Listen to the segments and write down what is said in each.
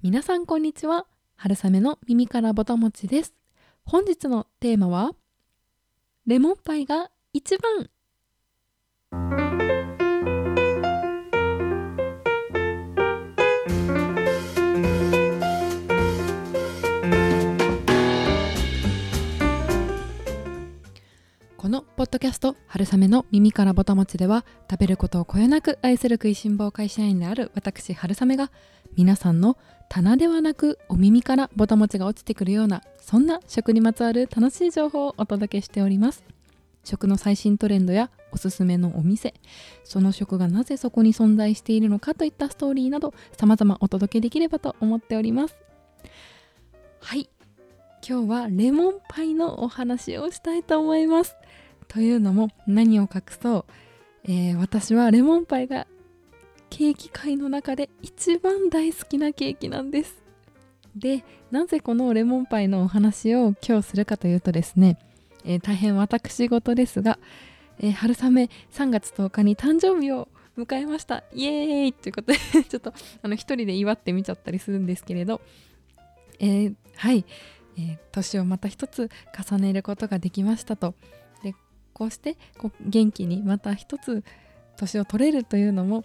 皆さんこんにちは。春雨の耳からぼたもちです。本日のテーマはレモンパイが一番このポッドキャスト「春雨の耳からぼたもち」では食べることをこよなく愛する食いしん坊会社員である私春雨が皆さんの棚ではなくお耳からぼたもちが落ちてくるようなそんな食にまつわる楽しい情報をお届けしております。食の最新トレンドやおすすめのお店その食がなぜそこに存在しているのかといったストーリーなど様々お届けできればと思っております。はい。今日はレモンパイのお話をしたいと思います。というのも何を隠そう、えー、私はレモンパイがケーキ界の中で一番大好きなケーキなんです。でなぜこのレモンパイのお話を今日するかというとですね、えー、大変私事ですが、えー、春雨3月10日に誕生日を迎えました。イエーイということで ちょっとあの一人で祝ってみちゃったりするんですけれど、えー、はい、えー、年をまた一つ重ねることができましたと。こうしてこう元気にまた一つ年を取れるというのも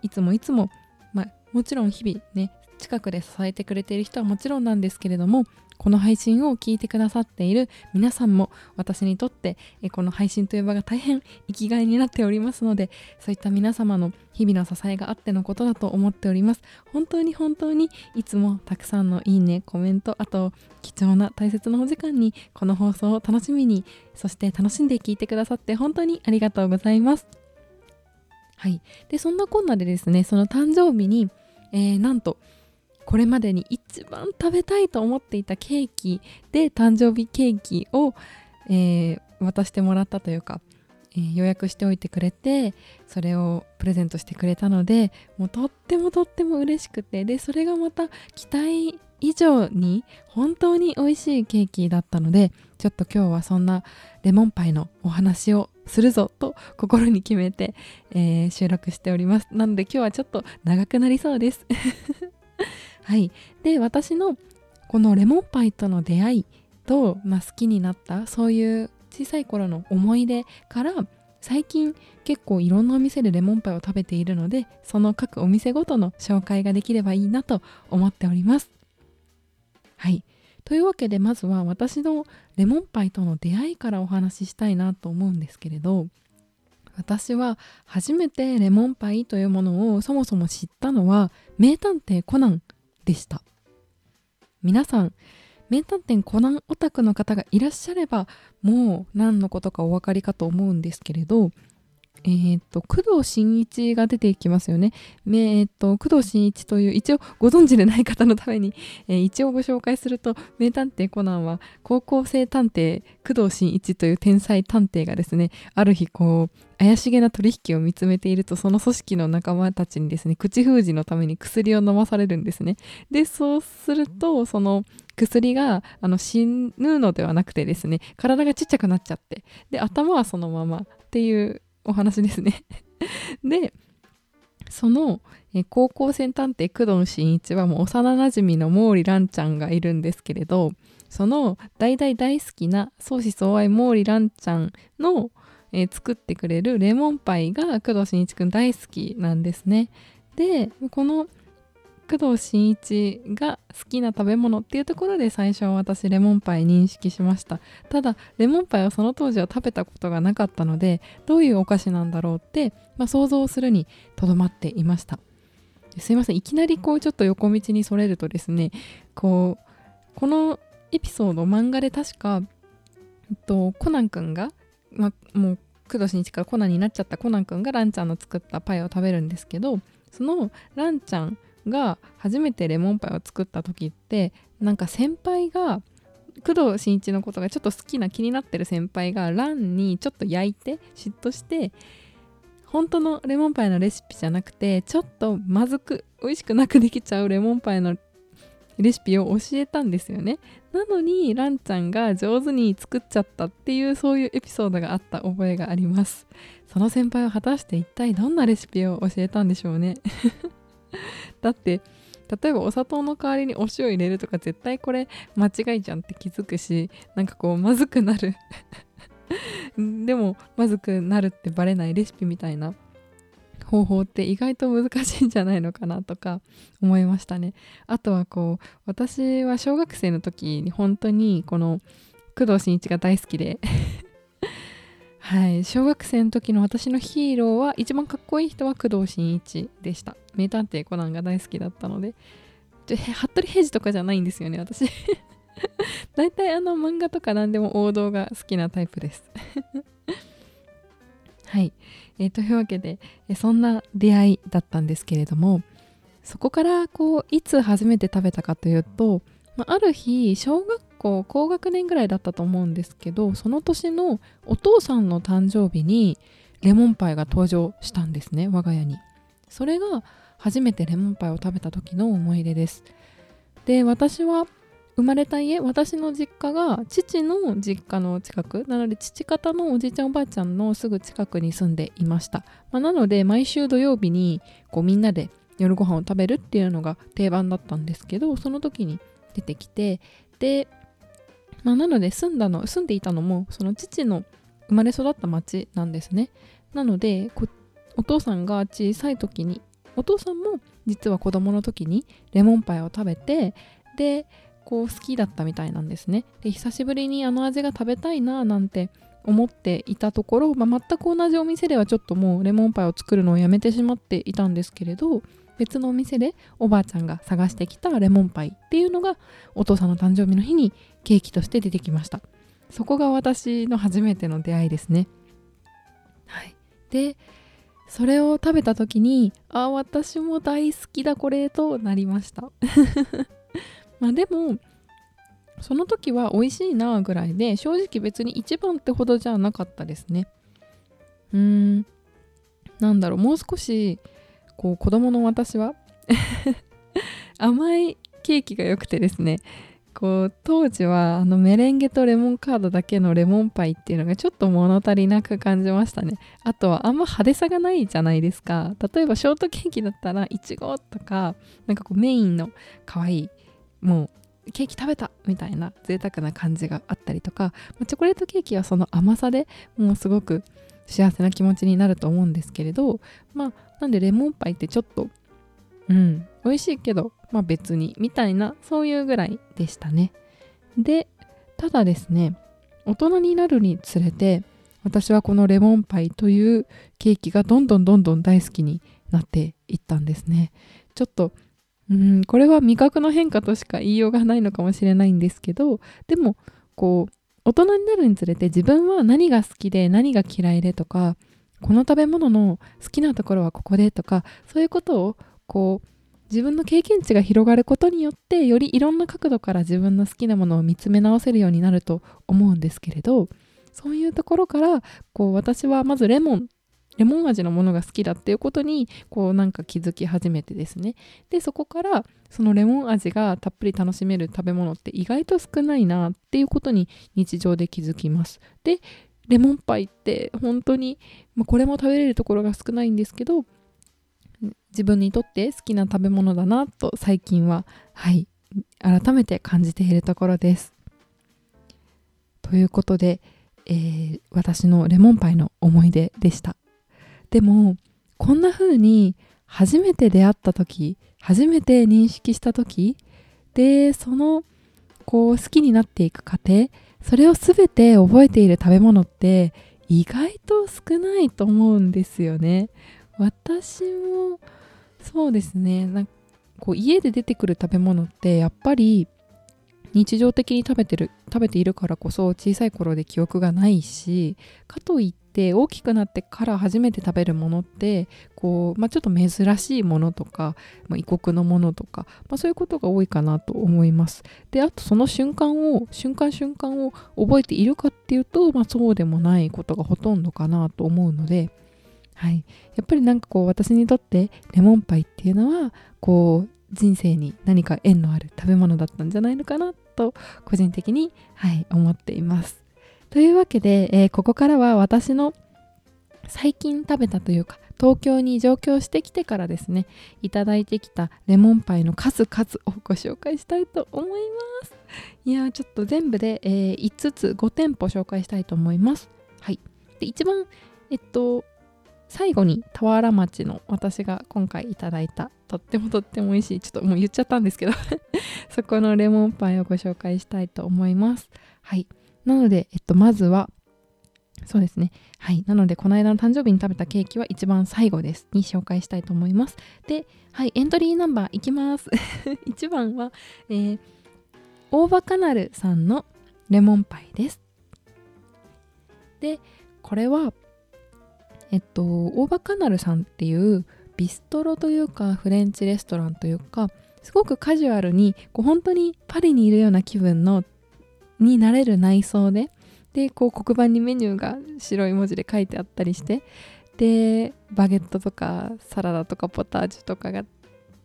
いつもいつも、まあ、もちろん日々ね近くで支えてくれている人はもちろんなんですけれどもこの配信を聞いてくださっている皆さんも私にとってこの配信という場が大変生きがいになっておりますのでそういった皆様の日々の支えがあってのことだと思っております。本当に本当にいつもたくさんのいいねコメントあと貴重な大切なお時間にこの放送を楽しみにそして楽しんで聞いてくださって本当にありがとうございます。はい。でそんなこんなでですねその誕生日に、えー、なんとこれまでに一番食べたいと思っていたケーキで誕生日ケーキを、えー、渡してもらったというか、えー、予約しておいてくれてそれをプレゼントしてくれたのでもうとってもとっても嬉しくてでそれがまた期待以上に本当に美味しいケーキだったのでちょっと今日はそんなレモンパイのお話をするぞと心に決めて、えー、収録しております。なので今日はちょっと長くなりそうです。はい。で私のこのレモンパイとの出会いと、まあ、好きになったそういう小さい頃の思い出から最近結構いろんなお店でレモンパイを食べているのでその各お店ごとの紹介ができればいいなと思っております。はい。というわけでまずは私のレモンパイとの出会いからお話ししたいなと思うんですけれど私は初めてレモンパイというものをそもそも知ったのは名探偵コナンでした。皆さん名探偵コナンオタクの方がいらっしゃればもう何のことかお分かりかと思うんですけれどえー、っと工藤新一が出てきますよね。えー、っと工藤新一という一応ご存知でない方のために、えー、一応ご紹介すると名探偵コナンは高校生探偵工藤新一という天才探偵がですねある日こう怪しげな取引を見つめているとその組織の仲間たちにですね口封じのために薬を飲まされるんですね。でそうするとその薬があの死ぬのではなくてですね体がちっちゃくなっちゃってで頭はそのままっていうお話ですね でそのえ高校生探偵工藤新一はもう幼なじみの毛利蘭ちゃんがいるんですけれどその大大大好きな相思相愛毛利蘭ちゃんの、えー、作ってくれるレモンパイが工藤新一くん大好きなんですね。でこの工藤新一が好きな食べ物っていうところで最初は私レモンパイ認識しました。ただレモンパイはその当時は食べたことがなかったのでどういうお菓子なんだろうって、まあ、想像するにとどまっていました。すいません。いきなりこうちょっと横道にそれるとですねこうこのエピソード漫画で確か、えっと、コナン君が、まあ、もう工藤新一からコナンになっちゃったコナン君がランちゃんの作ったパイを食べるんですけどそのランちゃんが初めてレモンパイを作った時ってなんか先輩が工藤新一のことがちょっと好きな気になってる先輩がランにちょっと焼いて嫉妬して本当のレモンパイのレシピじゃなくてちょっとまずく美味しくなくできちゃうレモンパイのレシピを教えたんですよね。なのにランちゃんが上手に作っちゃったっていうそういうエピソードがあった覚えがあります。その先輩は果たして一体どんなレシピを教えたんでしょうね。だって例えばお砂糖の代わりにお塩入れるとか絶対これ間違いじゃんって気づくしなんかこうまずくなる でもまずくなるってバレないレシピみたいな方法って意外と難しいんじゃないのかなとか思いましたね。あとはこう私は小学生の時に本当にこの工藤新一が大好きで はい小学生の時の私のヒーローは一番かっこいい人は工藤新一でした名探偵コナンが大好きだったので服部平次とかじゃないんですよね私。大体あの漫画とか何でも王道が好きなタイプです。はい、えー、というわけで、えそんな出会いだったんですけれどもそこからこういつ初めて食べたかというと、まあ、ある日小学校高学年ぐらいだったと思うんですけどその年のお父さんの誕生日にレモンパイが登場したんですね我が家に。それが初めてレモンパイを食べた時の思い出です。で私は生まれた家私の実家が父の実家の近くなので父方のおじいちゃんおばあちゃんのすぐ近くに住んでいました、まあ、なので毎週土曜日にこうみんなで夜ご飯を食べるっていうのが定番だったんですけどその時に出てきてで、まあ、なので住んだの住んでいたのもその父の生まれ育った町なんですね。なのでお父さんが小さい時にお父さんも実は子供の時にレモンパイを食べてでこう好きだったみたいなんですね。で久しぶりにあの味が食べたいななんて思っていたところ、まあ、全く同じお店ではちょっともうレモンパイを作るのをやめてしまっていたんですけれど別のお店でおばあちゃんが探してきたレモンパイっていうのがお父さんの誕生日の日にケーキとして出てきました。そこが私の初めての出会いですね。はい。でそれを食べた時にあ私も大好きだこれとなりました。まあでもその時は美味しいなぐらいで正直別に一番ってほどじゃなかったですね。うーん。なんだろうもう少しこう子供の私は 甘いケーキが良くてですね。こう当時はあのメレンゲとレモンカードだけのレモンパイっていうのがちょっと物足りなく感じましたね。あとはあんま派手さがないじゃないですか。例えばショートケーキだったらいちごとかなんかこうメインの可愛いもうケーキ食べたみたいな贅沢な感じがあったりとかチョコレートケーキはその甘さでもうすごく幸せな気持ちになると思うんですけれどまあなんでレモンパイってちょっとうん。美味しいけどまあ別にみたいなそういうぐらいでしたね。でただですね大人になるにつれて私はこのレモンパイというケーキがどんどんどんどん大好きになっていったんですね。ちょっとうんこれは味覚の変化としか言いようがないのかもしれないんですけどでもこう大人になるにつれて自分は何が好きで何が嫌いでとかこの食べ物の好きなところはここでとかそういうことをこう自分の経験値が広がることによってよりいろんな角度から自分の好きなものを見つめ直せるようになると思うんですけれどそういうところからこう私はまずレモンレモン味のものが好きだっていうことにこうなんか気づき始めてですね。でそこからそのレモン味がたっぷり楽しめる食べ物って意外と少ないなっていうことに日常で気づきます。でレモンパイって本当に、まあ、これも食べれるところが少ないんですけど自分にとって好きな食べ物だなと最近ははい改めて感じているところです。ということで、えー、私のレモンパイの思い出でした。でもこんな風に初めて出会った時初めて認識した時でそのこう好きになっていく過程それを全て覚えている食べ物って意外と少ないと思うんですよね。私もそうですね。なんかこう家で出てくる食べ物ってやっぱり日常的に食べてる食べているからこそ小さい頃で記憶がないしかといって大きくなってから初めて食べるものってこう、まあ、ちょっと珍しいものとか、まあ、異国のものとか、まあ、そういうことが多いかなと思います。であとその瞬間を瞬間瞬間を覚えているかっていうと、ま、そうでもないことがほとんどかなと思うのではい、やっぱりなんかこう私にとってレモンパイっていうのはこう人生に何か縁のある食べ物だったんじゃないのかなと個人的に、はい、思っています。というわけで、えー、ここからは私の最近食べたというか東京に上京してきてからですねいただいてきたレモンパイの数々をご紹介したいと思います。いやちょっと全部で、えー、5つ5店舗紹介したいと思います。はい。で一番えっと最後に俵原町の私が今回いただいたとってもとっても美味しいちょっともう言っちゃったんですけど そこのレモンパイをご紹介したいと思いますはいなので、えっと、まずはそうですね。はい。なので、この間の誕生日に食べたケーキは一番最後です。に紹介したいと思います。で、はい。エントリーナンバーいきます。1番は、えー、大場カナルさんのレモンパイです。で、これは、えっと、大場カナルさんっていうビストロというかフレンチレストランというかすごくカジュアルにこう本当にパリにいるような気分のになれる内装ででこう黒板にメニューが白い文字で書いてあったりしてでバゲットとかサラダとかポタージュとかが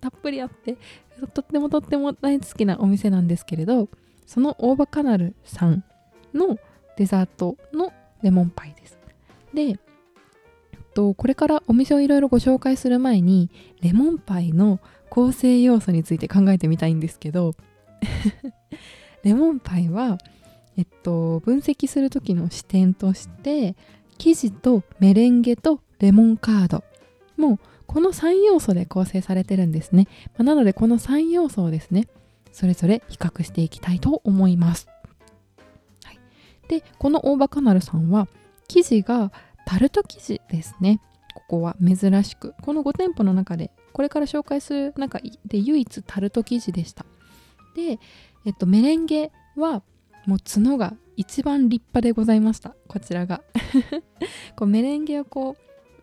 たっぷりあってとってもとっても大好きなお店なんですけれどそのオーバカナルさんのデザートのレモンパイです。で、と、これからお店をいろいろご紹介する前にレモンパイの構成要素について考えてみたいんですけど レモンパイはえっと、分析する時の視点として生地とメレンゲとレモンカード。もうこの3要素で構成されてるんですね、まあ、なのでこの3要素をですねそれぞれ比較していきたいと思います、はい、でこの大場カナルさんは生地がタルト生地ですね。ここは珍しく。この5店舗の中でこれから紹介する中で唯一タルト生地でした。で、えっと、メレンゲはもう角が一番立派でございました。こちらが。こうメレンゲをこ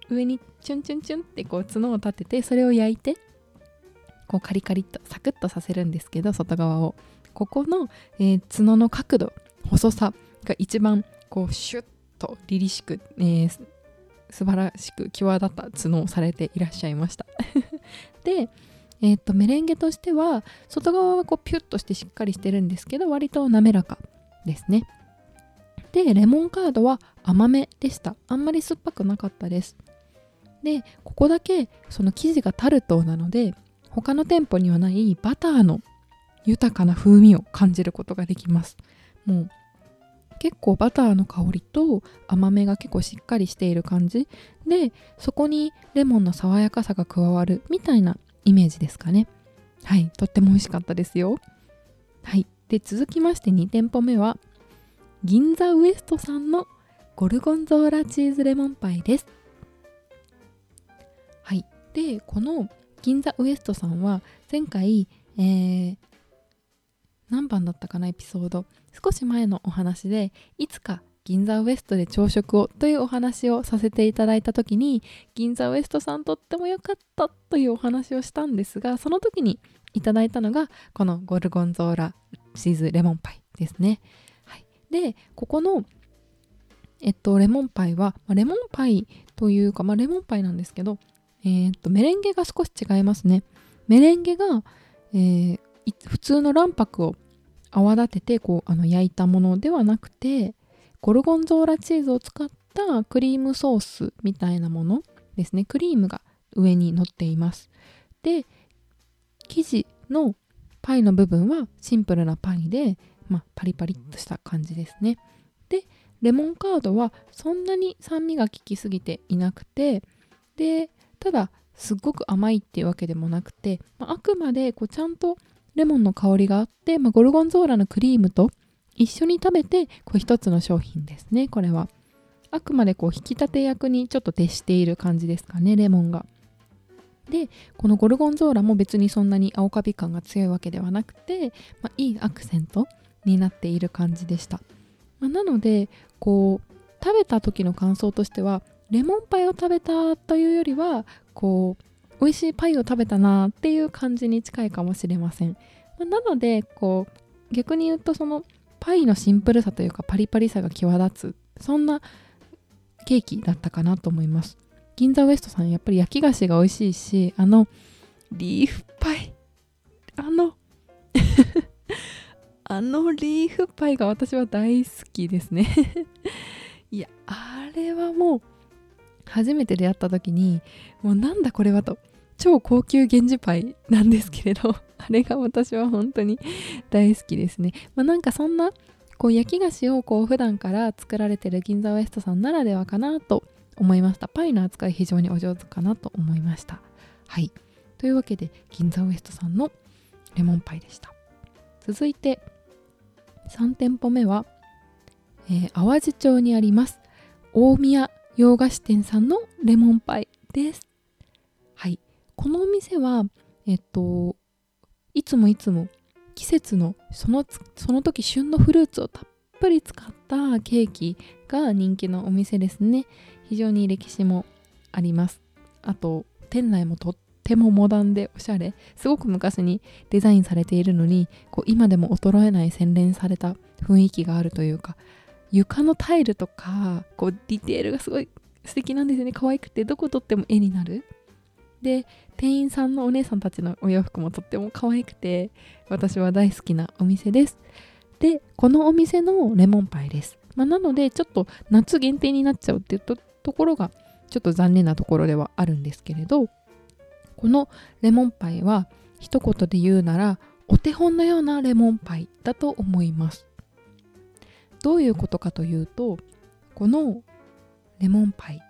う上にチュンチュンチュンってこう角を立ててそれを焼いてこうカリカリっとサクッとさせるんですけど外側を。ここの、えー、角の角度細さが一番こうシュッと凛々しく、えー、素晴らしく際立った角をされていらっしゃいました。でえー、とメレンゲとしては外側はこうピュッとしてしっかりしてるんですけど割と滑らかですね。でレモンカードは甘めでした。あんまり酸っぱくなかったです。でここだけその生地がタルトなので他の店舗にはないバターの豊かな風味を感じることができます。もう結構バターの香りと甘めが結構しっかりしている感じでそこにレモンの爽やかさが加わるみたいなイメージですかね。はいとっても美味しかったですよ。はいで続きまして2店舗目は銀座ウエストさんのゴルゴンゾーラチーズレモンパイです。はいでこの銀座ウエストさんは前回、えー、何番だったかなエピソード少し前のお話でいつか銀座ウエストで朝食をというお話をさせていただいた時に銀座ウエストさんとっても良かったというお話をしたんですがその時にいただいたのがこのゴルゴンゾーラチーズレモンパイですね。はい、でここのえっとレモンパイは、ま、レモンパイというか、まあ、レモンパイなんですけど、えー、っとメレンゲが少し違いますね。メレンゲが、えー、普通の卵白を泡立ててこうあの焼いたものではなくてゴルゴンゾーラチーズを使ったクリームソースみたいなものですね。クリームが上に乗っています。で生地のパイの部分はシンプルなパイで、まあ、パリパリっとした感じですね。でレモンカードはそんなに酸味が効きすぎていなくてでただすっごく甘いっていうわけでもなくて、まあ、あくまでこうちゃんとレモンの香りがあって、まあ、ゴルゴンゾーラのクリームと一緒に食べてこう一つの商品ですね。これは。あくまでこう引き立て役にちょっと徹している感じですかねレモンが。でこのゴルゴンゾーラも別にそんなに青カビ感が強いわけではなくて、まあ、いいアクセントになっている感じでした、まあ、なのでこう食べた時の感想としてはレモンパイを食べたというよりはこう美味しいパイを食べたなっていう感じに近いかもしれません、ま、なのでこう逆に言うとそのパイのシンプルさというかパリパリさが際立つそんなケーキだったかなと思います。銀座ウエストさんやっぱり焼き菓子が美味しいしあのリーフパイあの あのリーフパイが私は大好きですね。いやあれはもう初めて出会った時にもうなんだこれはと。超高級源氏パイなんですけれど あれが私は本当に大好きですね、まあ、なんかそんなこう焼き菓子をこう普段から作られてる銀座ウエストさんならではかなと思いました。パイの扱い非常にお上手かなと思いました。はい。というわけで銀座ウエストさんのレモンパイでした。続いて3店舗目は、えー、淡路町にあります大宮洋菓子店さんのレモンパイです。このお店はえっといつもいつも季節のそのその時旬のフルーツをたっぷり使ったケーキが人気のお店ですね。非常に歴史もあります。あと店内もとってもモダンでおしゃれ。すごく昔にデザインされているのにこう今でも衰えない洗練された雰囲気があるというか床のタイルとかこうディテールがすごい素敵なんですよね。可愛くてどこ撮っても絵になる。で店員さんのお姉さんたちのお洋服もとっても可愛くて私は大好きなお店です。でこのお店のレモンパイです、まあ、なのでちょっと夏限定になっちゃうっていうところがちょっと残念なところではあるんですけれどこのレモンパイは一言で言うならお手本のようなレモンパイだと思います。どういうことかというとこのレモンパイ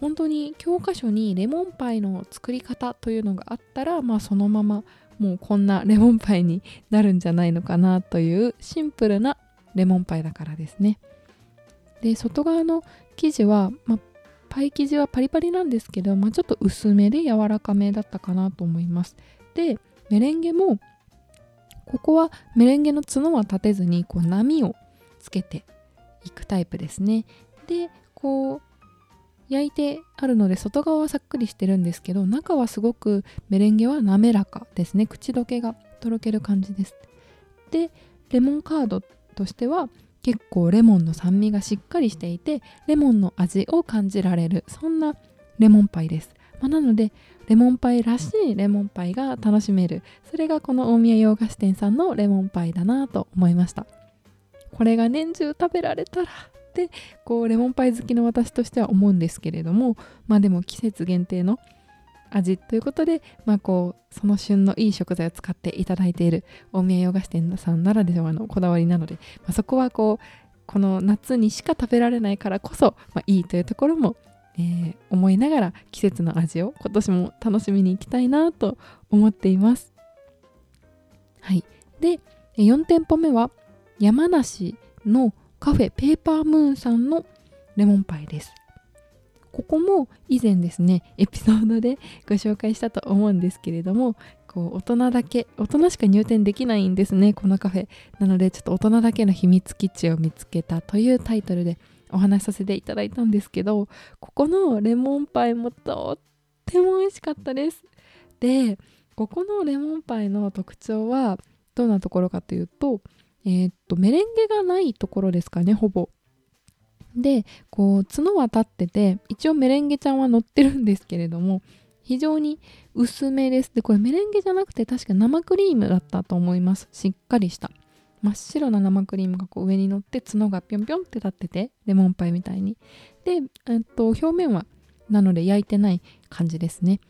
本当に教科書にレモンパイの作り方というのがあったらまあそのままもうこんなレモンパイになるんじゃないのかなというシンプルなレモンパイだからですね。で外側の生地は、まあ、パイ生地はパリパリなんですけど、まあ、ちょっと薄めで柔らかめだったかなと思います。でメレンゲもここはメレンゲの角は立てずにこう波をつけていくタイプですね。でこう焼いてあるので外側はさっくりしてるんですけど中はすごくメレンゲは滑らかですね。口どけがとろける感じです。でレモンカードとしては結構レモンの酸味がしっかりしていてレモンの味を感じられる。そんなレモンパイです、まあ、なのでレモンパイらしいレモンパイが楽しめる。それがこの大宮洋菓子店さんのレモンパイだなと思いました。これが年中食べられたらってこうレモンパイ好きの私としては思うんですけれどもまあでも季節限定の味ということで、まあ、こうその旬のいい食材を使っていただいている大宮洋菓子店さんならではのこだわりなので、まあ、そこはこうこの夏にしか食べられないからこそ、まあ、いいというところも、えー、思いながら季節の味を今年も楽しみに行きたいなと思っています。はい、で4店舗目は山梨のカフェペーパームーンさんのレモンパイです。ここも以前ですねエピソードでご紹介したと思うんですけれどもこう大人だけ大人しか入店できないんですねこのカフェ。なのでちょっと大人だけの秘密基地を見つけたというタイトルでお話しさせていただいたんですけどここのレモンパイもとっても美味しかったです。でここのレモンパイの特徴はどんなところかというとえー、っとメレンゲがないところですかねほぼ。でこう角は立ってて一応メレンゲちゃんは乗ってるんですけれども非常に薄めです。でこれメレンゲじゃなくて確か生クリームだったと思います。しっかりした。真っ白な生クリームがこう上に乗って角がぴょんぴょんって立っててレモンパイみたいに。で、えっと、表面はなので焼いてない感じですね。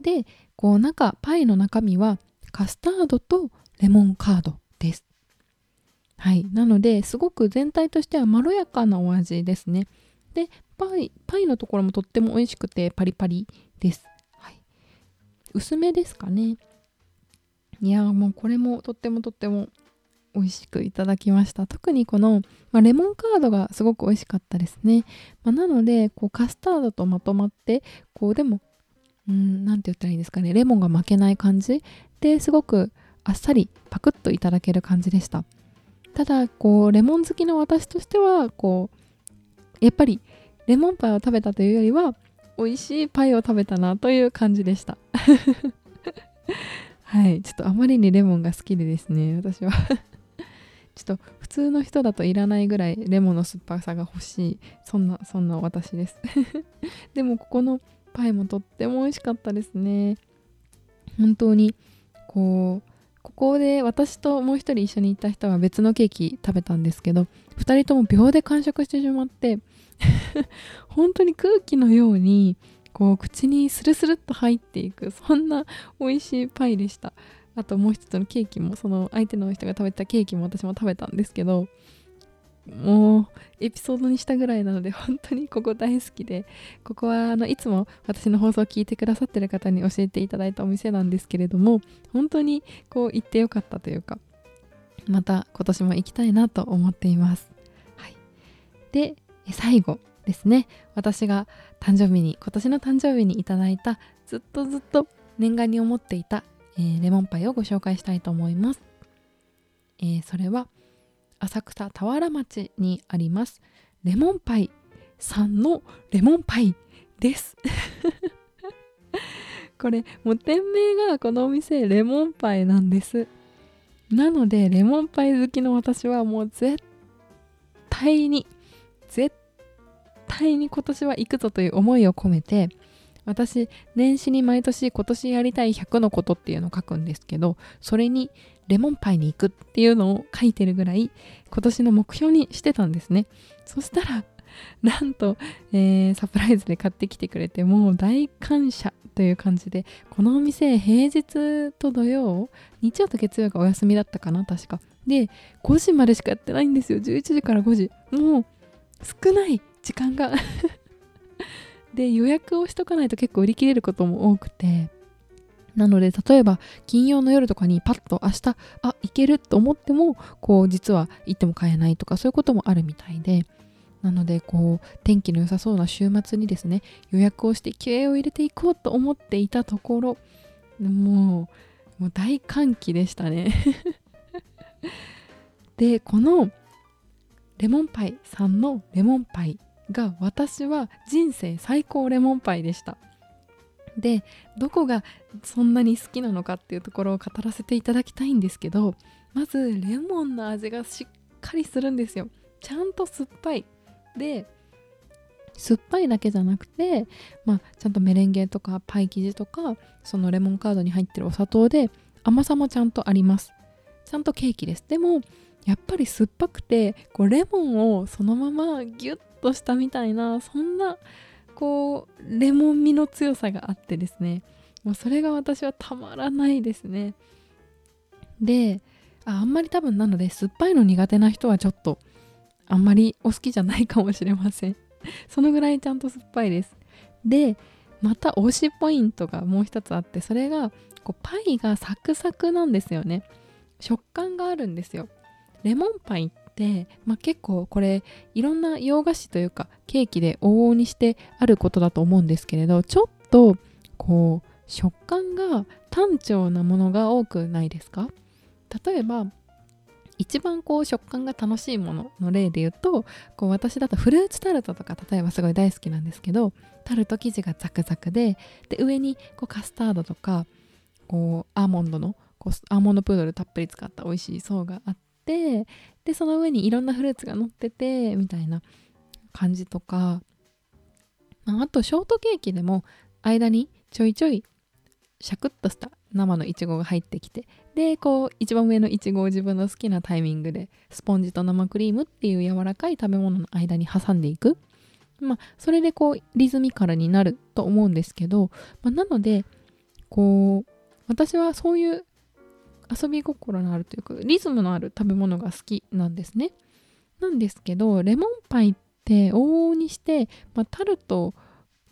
でこう中パイの中身はカスタードとレモンカードです。はい。なのですごく全体としてはまろやかなお味ですね。でパイパイのところもとっても美味しくてパリパリです、はい、薄めですかね。いやもうこれもとってもとっても美味しくいただきました。特にこの、まあ、レモンカードがすごく美味しかったですね、まあ、なのでこうカスタードとまとまってこうでも何て言ったらいいんですかね。レモンが負けない感じですごくあっさりパクッといただける感じでした。ただこうレモン好きの私としてはこうやっぱりレモンパイを食べたというよりは美味しいパイを食べたなという感じでした。はい。ちょっとあまりにレモンが好きでですね私は。ちょっと普通の人だといらないぐらいレモンの酸っぱさが欲しいそんなそんな私です。でもここのパイもとっても美味しかったですね。本当にこうここで私ともう一人一緒に行った人は別のケーキ食べたんですけど2人とも秒で完食してしまって 本当に空気のようにこう口にスルスルっと入っていくそんな美味しいパイでした。あともう一つのケーキもその相手の人が食べたケーキも私も食べたんですけどもうエピソードにしたぐらいなので本当にここ大好きでここはあのいつも私の放送を聞いてくださってる方に教えていただいたお店なんですけれども 本当にこう行ってよかったというかまた今年も行きたいなと思っています、はい、で最後ですね。私が誕生日に今年の誕生日にいただいたずっとずっと念願に思っていた、えー、レモンパイをご紹介したいと思います、えー、それは浅草田原町にあります。レモンパイ。さんのレモンパイです。これもう店名がこのお店レモンパイなんです。なのでレモンパイ好きの私はもう絶対に絶対に今年は行くぞという思いを込めて私年始に毎年今年やりたい100のことっていうのを書くんですけどそれにレモンパイに行くっていうのを書いてるぐらい今年の目標にしてたんですね。そしたら なんと、えー、サプライズで買ってきてくれてもう大感謝という感じでこのお店平日と土曜日曜と月曜がお休みだったかな確か。で5時までしかやってないんですよ。11時から5時。もう少ない時間が。で予約をしとかないと結構売り切れることも多くて。なので例えば金曜の夜とかにパッと明日あ行けると思ってもこう実は行っても買えないとかそういうこともあるみたいで。なのでこう天気の良さそうな週末にですね予約をして気合を入れていこうと思っていたところもうもう大歓喜でしたね。でこのレモンパイさんのレモンパイが私は人生最高レモンパイでした。でどこがそんなに好きなのかっていうところを語らせていただきたいんですけどまずレモンの味がしっかりするんですよ。ちゃんと酸っぱい。で酸っぱいだけじゃなくて、まあ、ちゃんとメレンゲとかパイ生地とかそのレモンカードに入ってるお砂糖で甘さもちゃんとあります。ちゃんとケーキです。でもやっぱり酸っぱくてこうレモンをそのままギュッとしたみたいなそんなこうレモン味の強さがあってですね。もうそれが私はたまらないですね。であんまり多分なので酸っぱいの苦手な人はちょっとあんまりお好きじゃないかもしれません。そのぐらいちゃんと酸っぱいです。でまた推しポイントがもう一つあってそれがこうパイがサクサクなんですよね。食感があるんですよ。レモンパイっ、でまあ、結構これいろんな洋菓子というかケーキで往々にしてあることだと思うんですけれどちょっとこう食感が単調なものが多くないですか？例えば一番こう食感が楽しいものの例で言うとこう私だとフルーツタルトとか例えばすごい大好きなんですけどタルト生地がザクザクでで上にこうカスタードとかこうアーモンドのこうアーモンドプードルたっぷり使った美味しい層があってでその上にいろんなフルーツが乗っててみたいな感じとか、まあ、あとショートケーキでも間にちょいちょいシャクッとした生のいちごが入ってきてでこう一番上のいちごを自分の好きなタイミングでスポンジと生クリームっていう柔らかい食べ物の間に挟んでいく。まあそれでこうリズミカルになると思うんですけど、まあ、なのでこう私はそういう遊び心のあるというかリズムのある食べ物が好きなんですね。なんですけどレモンパイって往々にして、まあ、タルト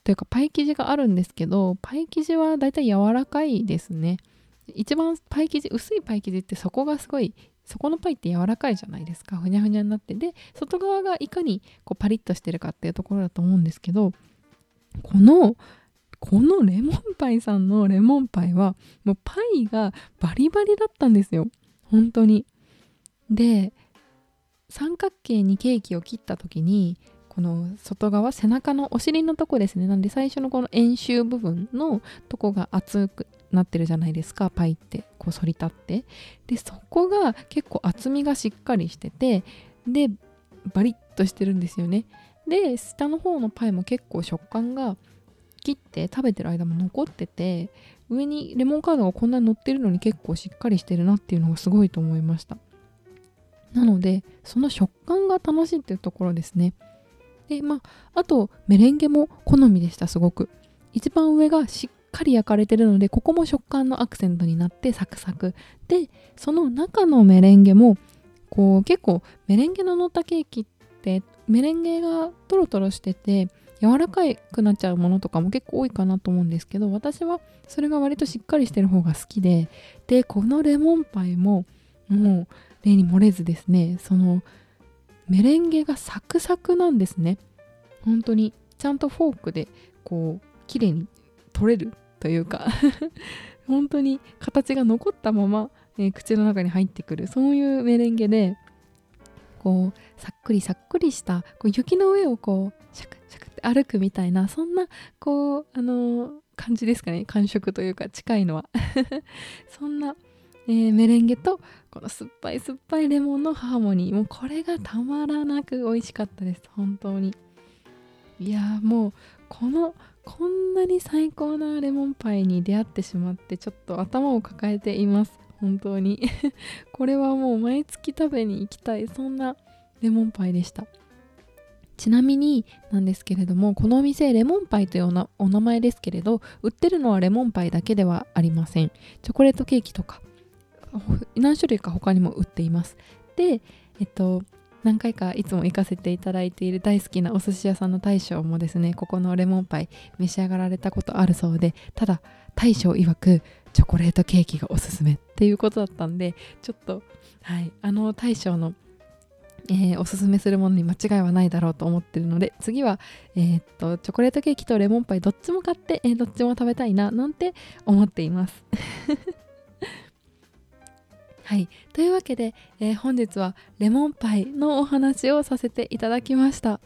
というかパイ生地があるんですけどパイ生地はだいたい柔らかいですね。一番パイ生地薄いパイ生地ってそこがすごいそこのパイって柔らかいじゃないですかふにゃふにゃになってで外側がいかにこうパリッとしてるかっていうところだと思うんですけどこのこのレモンパイさんのレモンパイはもうパイがバリバリだったんですよ。本当に。で三角形にケーキを切った時にこの外側背中のお尻のとこですね。なんで最初のこの円周部分のとこが厚くなってるじゃないですか。パイってこう反り立って。でそこが結構厚みがしっかりしててでバリッとしてるんですよね。で下の方のパイも結構食感が切って食べてる間も残ってて上にレモンカードがこんなに乗ってるのに結構しっかりしてるなっていうのがすごいと思いました。なのでその食感が楽しいっていうところですね。でまああとメレンゲも好みでしたすごく。一番上がしっかり焼かれてるのでここも食感のアクセントになってサクサク。でその中のメレンゲもこう結構メレンゲの乗ったケーキってメレンゲがトロトロしてて柔らかくなっちゃうものとかも結構多いかなと思うんですけど私はそれが割としっかりしてる方が好きででこのレモンパイももう例に漏れずですねそのメレンゲがサクサクなんですね。本当にちゃんとフォークでこう綺麗に取れるというか 本当に形が残ったまま、えー、口の中に入ってくるそういうメレンゲでこうさっくりさっくりしたこう雪の上をこうシャク歩くみたいなそんなこうあの、感じですかね。感触というか近いのは。そんな、えー、メレンゲとこの酸っぱい酸っぱいレモンのハーモニーもうこれがたまらなく美味しかったです。本当に。いやもうこのこんなに最高なレモンパイに出会ってしまってちょっと頭を抱えています。本当に。これはもう毎月食べに行きたいそんなレモンパイでした。ちなみになんですけれどもこのお店レモンパイというお名前ですけれど売ってるのはレモンパイだけではありません。チョコレートケーキとか何種類か他にも売っています。でえっと何回かいつも行かせていただいている大好きなお寿司屋さんの大将もですねここのレモンパイ召し上がられたことあるそうでただ大将曰くチョコレートケーキがおすすめっていうことだったんでちょっとはいあの大将のえー、おすすめするものに間違いはないだろうと思ってるので次は、えー、っとチョコレートケーキとレモンパイどっちも買って、えー、どっちも食べたいななんて思っています はい。というわけで、え、本日はレモンパイのお話をさせていただきました。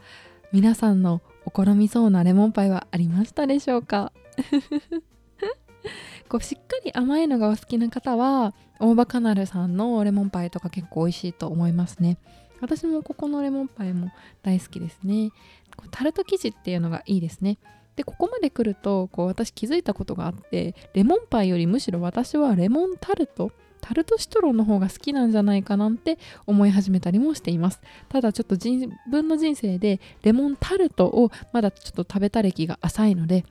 皆さんのお好みそうなレモンパイはありましたでしょうか？こうしっかり甘いのがお好きな方は大葉カナルさんのレモンパイとか結構美味しいと思いますね私もここのレモンパイも大好きですね。タルト生地っていうのがいいですね。でここまで来るとこう私気づいたことがあってレモンパイよりむしろ私はレモンタルトタルトシトロンの方が好きなんじゃないかなんて思い始めたりもしています。ただちょっと自分の人生でレモンタルトをまだちょっと食べた歴が浅いので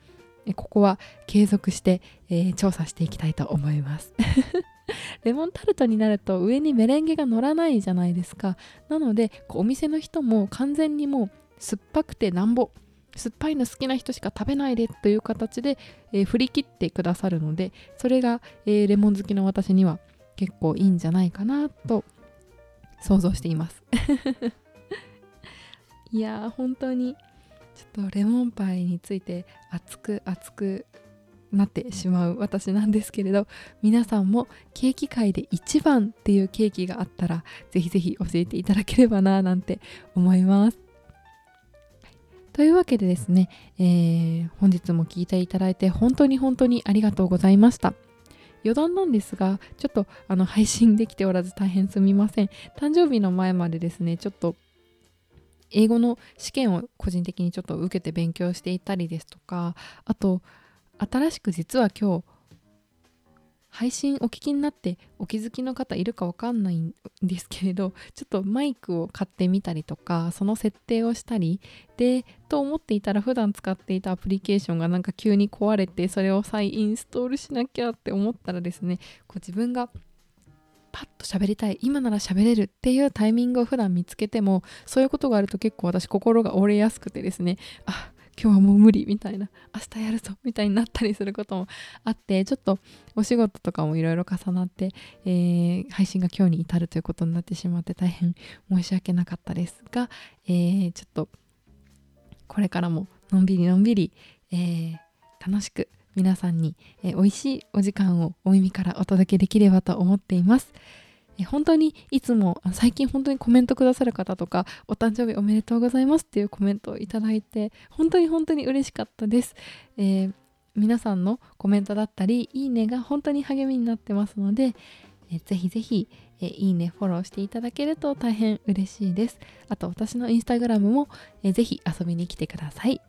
ここは継続して、えー、調査していきたいと思います。レモンタルトになると上にメレンゲが乗らないじゃないですか。なのでお店の人も完全にもう酸っぱくてなんぼ酸っぱいの好きな人しか食べないでという形で、えー、振り切ってくださるのでそれが、えー、レモン好きの私には結構いいんじゃないかなと想像しています。いやー本当にちょっとレモンパイについて熱く熱くなってしまう私なんですけれど皆さんもケーキ界で一番っていうケーキがあったらぜひぜひ教えていただければななんて思いますというわけでですね、えー、本日も聞いていただいて本当に本当にありがとうございました。余談なんですがちょっとあの配信できておらず大変すみません誕生日の前までですねちょっと英語の試験を個人的にちょっと受けて勉強していたりですとかあと新しく実は今日配信お聞きになってお気づきの方いるかわかんないんですけれど ちょっとマイクを買ってみたりとかその設定をしたりでと思っていたら普段使っていたアプリケーションがなんか急に壊れてそれを再インストールしなきゃって思ったらですねこう自分がパッと喋りたい今なら喋れるっていうタイミングを普段見つけてもそういうことがあると結構私心が折れやすくてですねあ今日はもう無理みたいな明日やるぞみたいになったりすることもあってちょっとお仕事とかもいろいろ重なって、えー、配信が今日に至るということになってしまって大変申し訳なかったですが、えー、ちょっとこれからものんびりのんびり、えー、楽しく皆さんに、えー、美味しいお時間をお耳からお届けできればと思っています。本当にいつも最近本当にコメントくださる方とかお誕生日おめでとうございますっていうコメントをいただいて本当に本当に嬉しかったです、えー、皆さんのコメントだったりいいねが本当に励みになってますので、えー、ぜひぜひ、えー、いいねフォローしていただけると大変嬉しいです。あと私のインスタグラムも、えー、ぜひ遊びに来てください、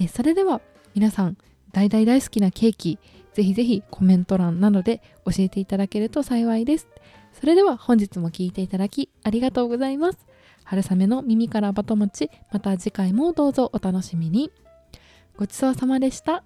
えー、それでは皆さん大大大好きなケーキぜひぜひコメント欄などで教えていただけると幸いです。それでは本日も聞いていただきありがとうございます。春雨の耳からバト持ち。また次回もどうぞお楽しみに。ごちそうさまでした。